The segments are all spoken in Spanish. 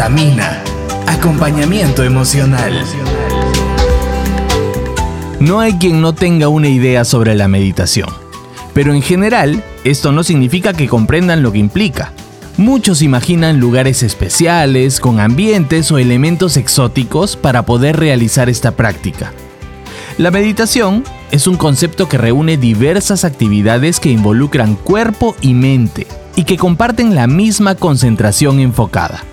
Tamina, acompañamiento emocional. No hay quien no tenga una idea sobre la meditación, pero en general esto no significa que comprendan lo que implica. Muchos imaginan lugares especiales, con ambientes o elementos exóticos para poder realizar esta práctica. La meditación es un concepto que reúne diversas actividades que involucran cuerpo y mente y que comparten la misma concentración enfocada.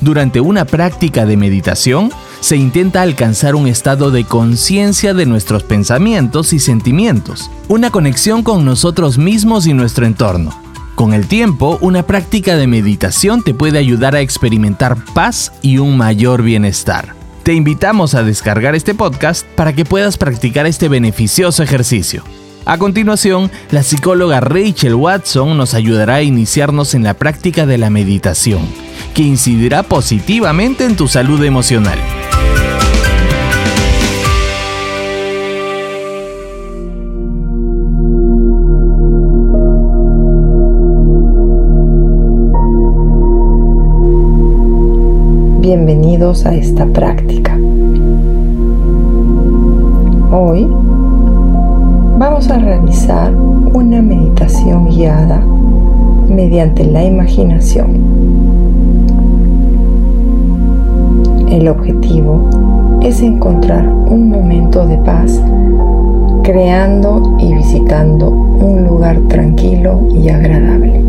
Durante una práctica de meditación, se intenta alcanzar un estado de conciencia de nuestros pensamientos y sentimientos, una conexión con nosotros mismos y nuestro entorno. Con el tiempo, una práctica de meditación te puede ayudar a experimentar paz y un mayor bienestar. Te invitamos a descargar este podcast para que puedas practicar este beneficioso ejercicio. A continuación, la psicóloga Rachel Watson nos ayudará a iniciarnos en la práctica de la meditación que incidirá positivamente en tu salud emocional. Bienvenidos a esta práctica. Hoy vamos a realizar una meditación guiada mediante la imaginación. El objetivo es encontrar un momento de paz creando y visitando un lugar tranquilo y agradable.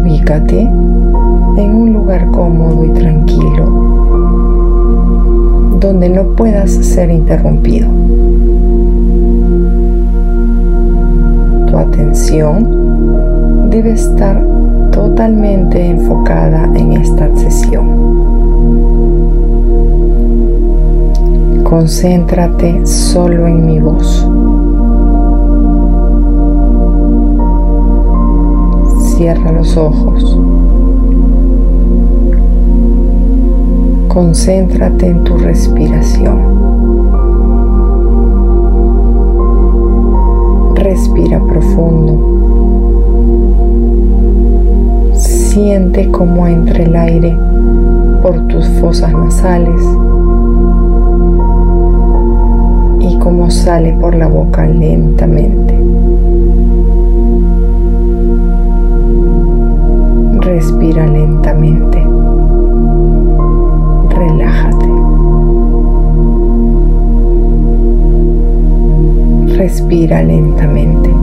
Ubícate en un lugar cómodo y tranquilo donde no puedas ser interrumpido. Tu atención debe estar totalmente enfocada en esta sesión. Concéntrate solo en mi voz. Cierra los ojos. Concéntrate en tu respiración. Respira profundo. Siente cómo entra el aire por tus fosas nasales y cómo sale por la boca lentamente. Respira lentamente. Relájate. Respira lentamente.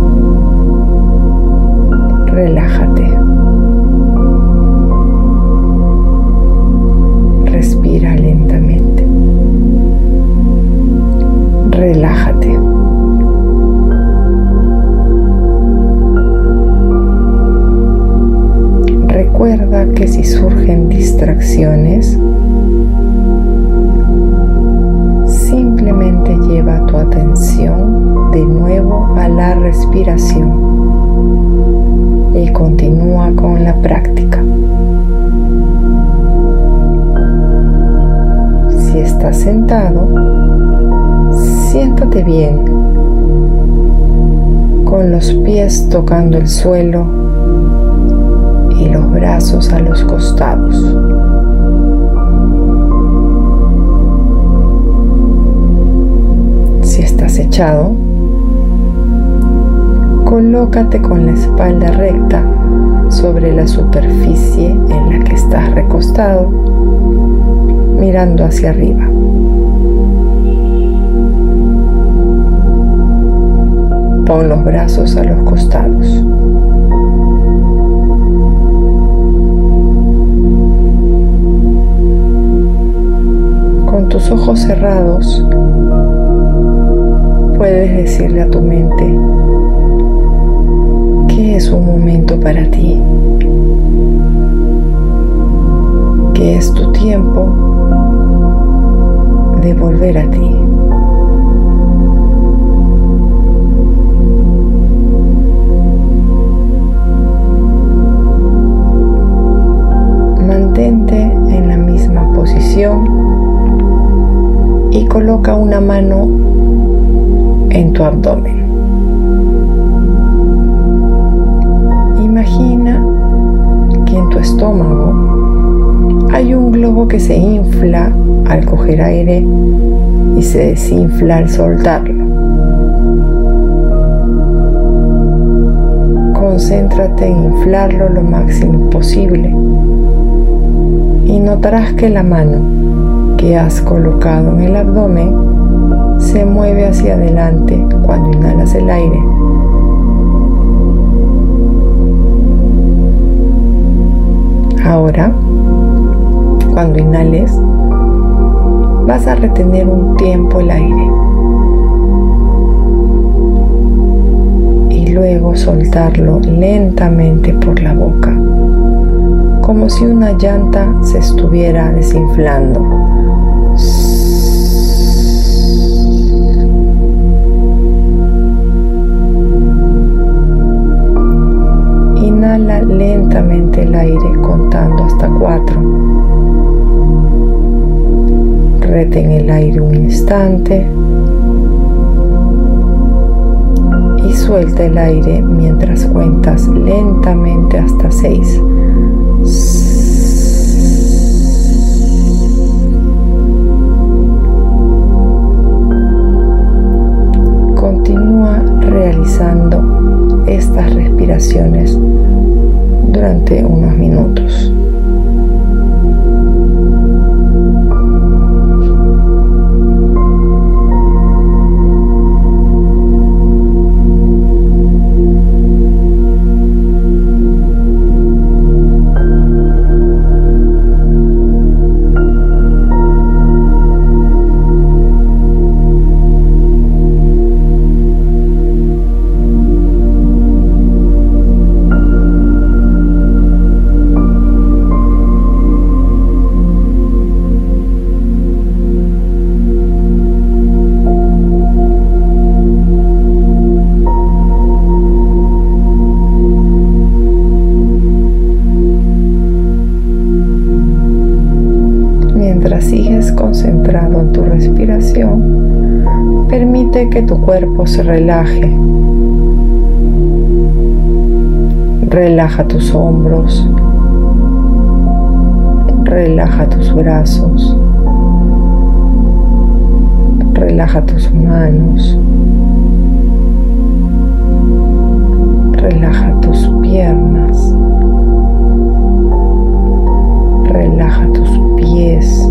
Bien, con los pies tocando el suelo y los brazos a los costados. Si estás echado, colócate con la espalda recta sobre la superficie en la que estás recostado, mirando hacia arriba. Pon los brazos a los costados. tus ojos cerrados, puedes decirle a tu mente que es un momento para ti, que es tu tiempo de volver a ti. Y coloca una mano en tu abdomen. Imagina que en tu estómago globo que se infla al coger aire y se desinfla al soltarlo. Concéntrate en inflarlo lo máximo posible y notarás que la mano que has colocado en el abdomen se mueve hacia adelante cuando inhalas el aire. Ahora, cuando inhales, vas a retener un tiempo el aire y luego soltarlo lentamente por la boca, como si una llanta se estuviera desinflando. Inhala lentamente el aire contando hasta cuatro retén el aire un instante y suelta el aire mientras cuentas lentamente hasta 6. Durante unos cuerpo se relaje. Relaja tus hombros, relaja tus brazos, relaja tus manos, relaja tus piernas, relaja tus pies.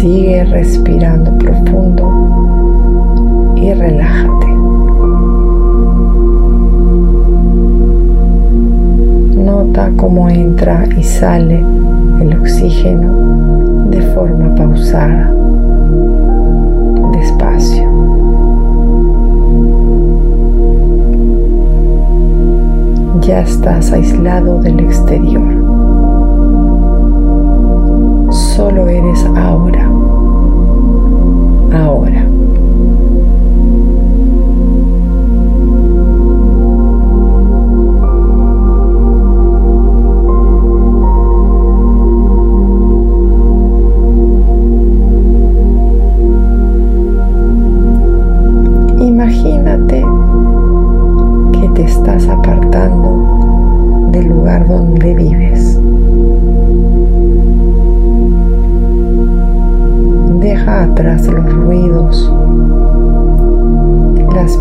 Sigue respirando profundo y relájate. Nota cómo entra y sale el oxígeno de forma pausada, despacio. Ya estás aislado del exterior. Solo eres ahora ahora.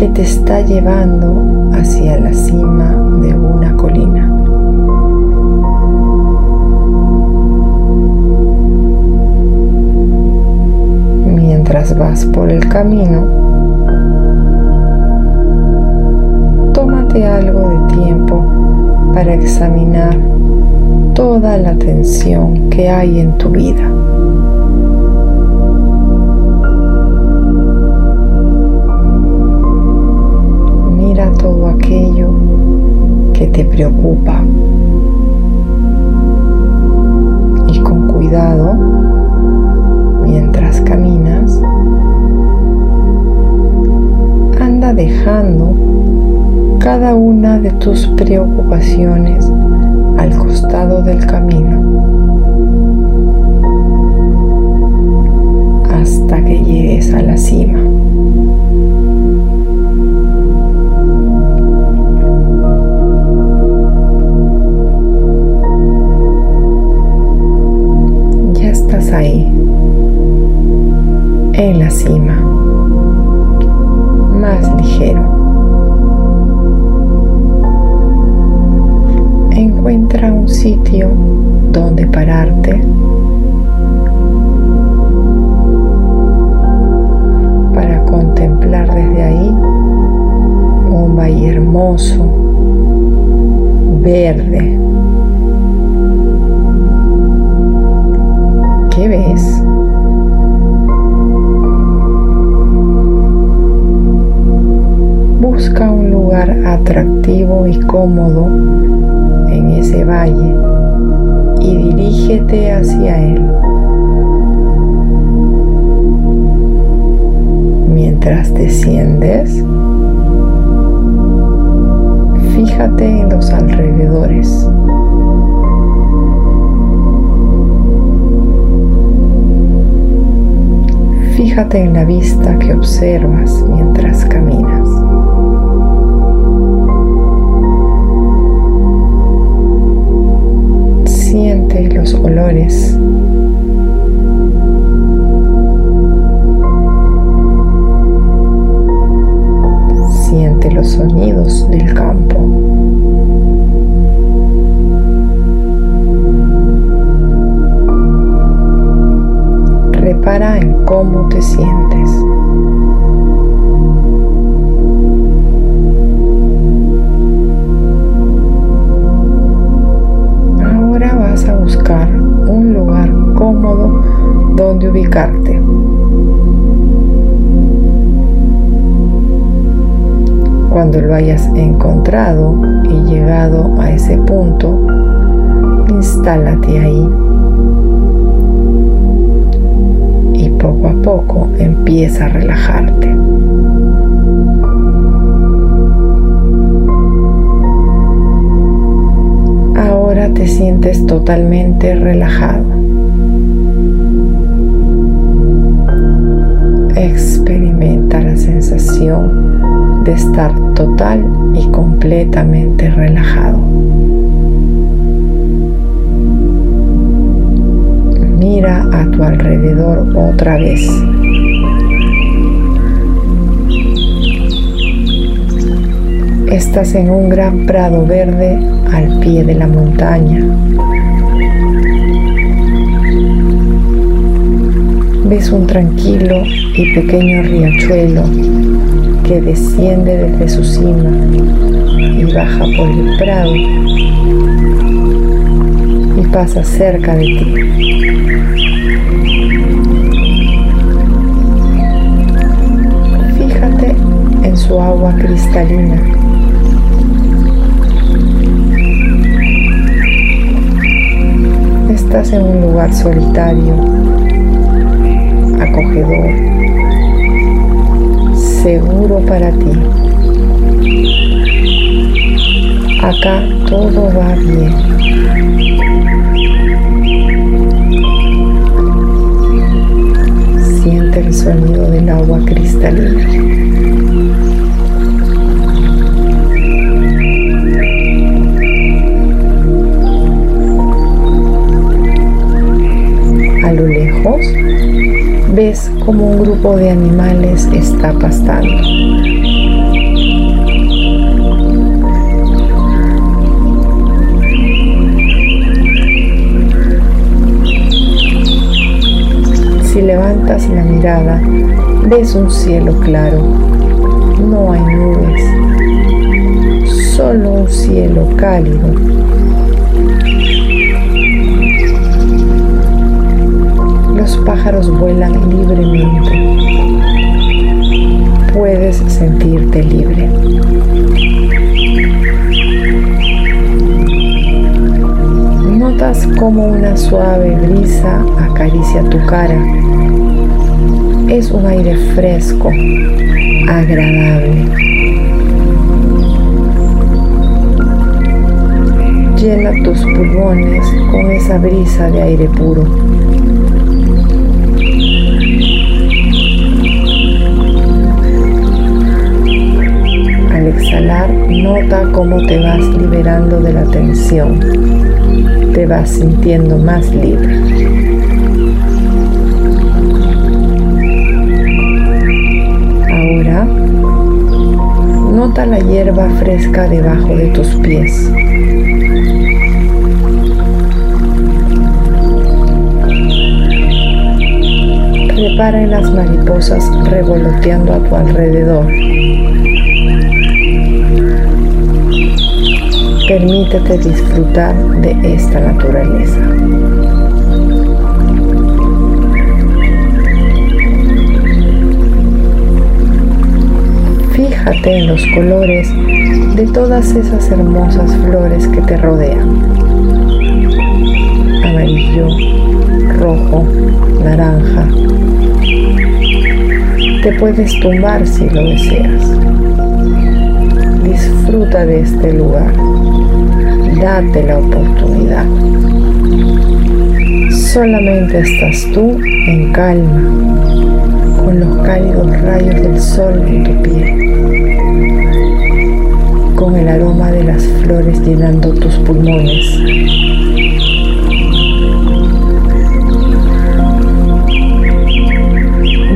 que te está llevando hacia la cima de una colina. Mientras vas por el camino, algo de tiempo para examinar toda la tensión que hay en tu vida. Te preocupa. Y con cuidado, mientras caminas, anda dejando cada una de tus preocupaciones al costado del camino hasta que llegues a la cima. Busca un lugar atractivo y cómodo en ese valle y dirígete hacia él. Mientras desciendes, fíjate en los alrededores. Fíjate en la vista que observas mientras caminas. Siente los olores. Siente los sonidos del campo. Repara en cómo te sientes. Encontrado y llegado a ese punto, instálate ahí poco a poco empieza a relajarte. Ahora te sientes totalmente relajado. Experimenta la sensación de estar total y completamente relajado. mira a tu alrededor otra vez. Estás en un gran prado verde al pie de la montaña. Ves un tranquilo y pequeño riachuelo que desciende desde su cima y baja por el prado y pasa cerca de ti. su agua cristalina. Estás en un lugar solitario, acogedor, seguro para ti. Acá todo va bien. Siente el sonido del agua cristalina. Un grupo de animales está pastando. Si levantas la mirada, ves un cielo claro. No hay nubes, solo un cielo cálido pájaros vuelan libremente. Puedes sentirte libre. Notas como una suave brisa acaricia tu cara. Es un aire fresco, agradable. Llena tus pulmones con esa brisa de aire puro. Nota cómo te vas liberando de la tensión. Te vas sintiendo más libre. Ahora, nota la hierba fresca debajo de tus pies. Repara en las mariposas revoloteando a tu alrededor. Permítete disfrutar de esta naturaleza. Fíjate en los colores de todas esas hermosas flores que te rodean. Amarillo, rojo, naranja, te puedes tumbar si lo deseas. Disfruta de este lugar. Date la oportunidad. Solamente estás tú en calma, con los cálidos rayos del sol en tu piel, con el aroma de las flores llenando tus pulmones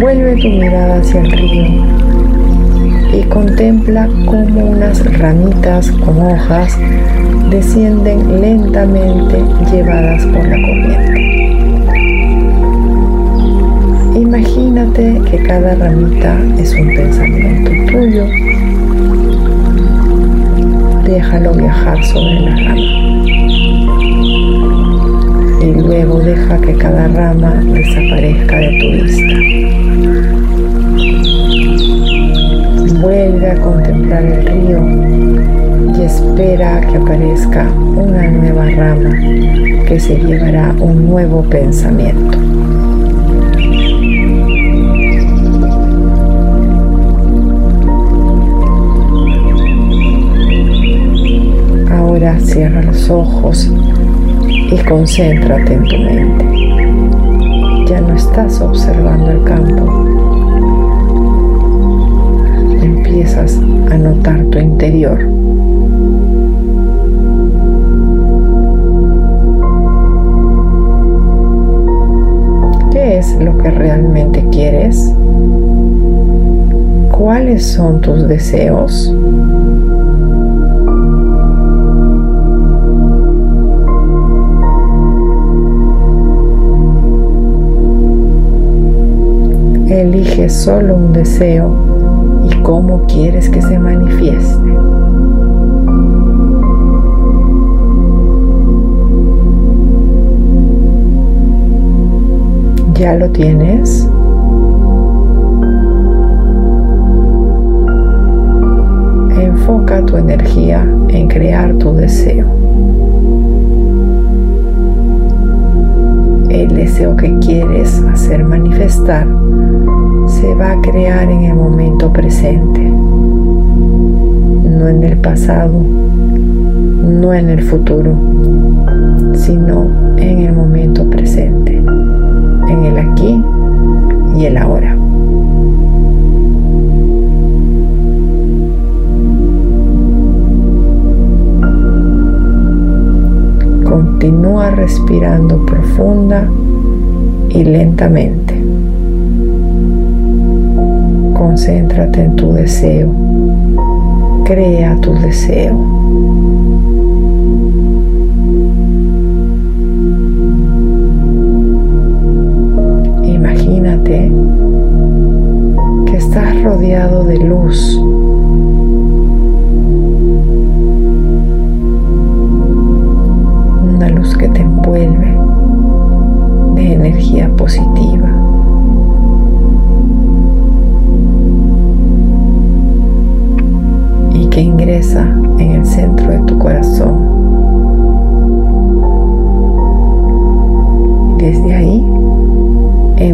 Vuelve tu mirada hacia el río y contempla cómo unas ramitas con hojas descienden lentamente llevadas por la corriente. Imagínate que cada ramita es un pensamiento tuyo. Déjalo viajar sobre la rama. Y luego deja que cada rama desaparezca de tu vista. Vuelve a contemplar el río y espera que aparezca una nueva rama que se llevará un nuevo pensamiento. Ahora cierra los ojos y concéntrate en tu mente. Ya no estás observando el campo, empiezas a notar tu interior. ¿Qué es lo que realmente quieres? ¿Cuáles son tus deseos? Elige solo un deseo cómo quieres que se manifieste. ¿Ya lo tienes? Enfoca tu energía en crear tu deseo. El deseo que quieres hacer manifestar se va a crear en el momento presente, no en el pasado, no en el futuro, sino en el momento presente, en el aquí y el ahora. Continúa respirando profunda y lentamente. Concéntrate en tu deseo. Crea tu deseo. Imagínate que estás rodeado de luz. Una luz que te envuelve de energía positiva.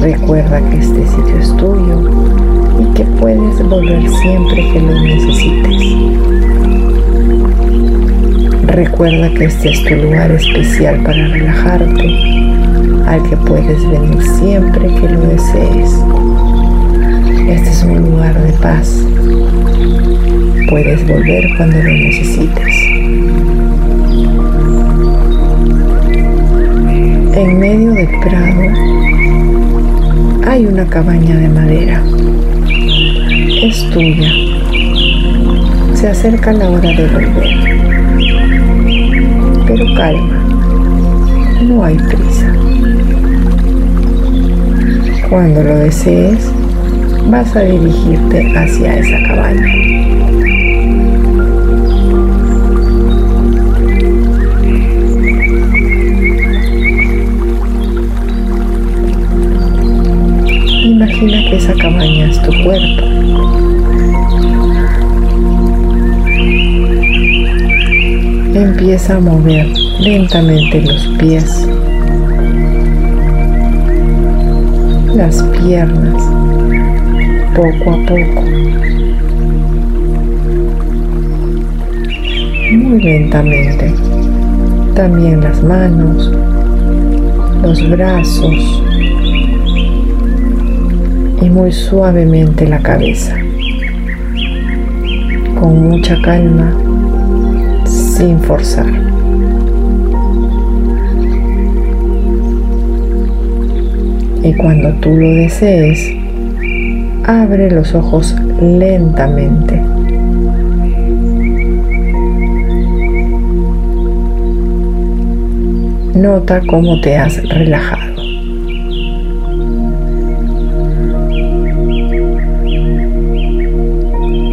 Recuerda que este sitio es tuyo y que puedes volver siempre que lo necesites. Recuerda que este es tu lugar especial para relajarte, al que puedes venir siempre que lo desees. Este es un lugar de paz. Puedes volver cuando lo necesites. En medio del prado hay una cabaña de madera. Es tuya. Se acerca la hora de volver. Pero calma, no hay prisa. Cuando lo desees, vas a dirigirte hacia esa cabaña. Empieza a mover lentamente los pies, las piernas, poco a poco. Muy lentamente. También las manos, los brazos, y muy suavemente la cabeza, con mucha calma, sin forzar. Y cuando tú lo desees, abre los ojos lentamente. Nota cómo te has relajado.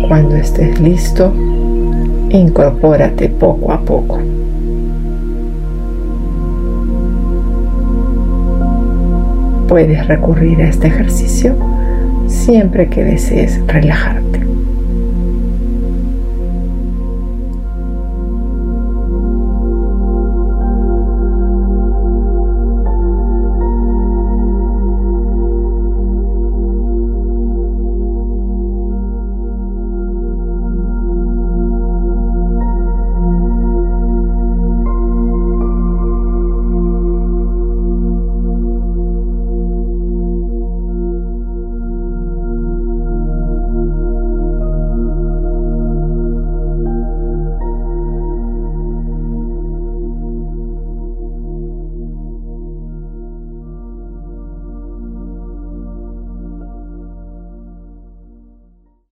Cuando estés listo, incorpórate poco a poco. Puedes recurrir a este ejercicio siempre que desees relajarte.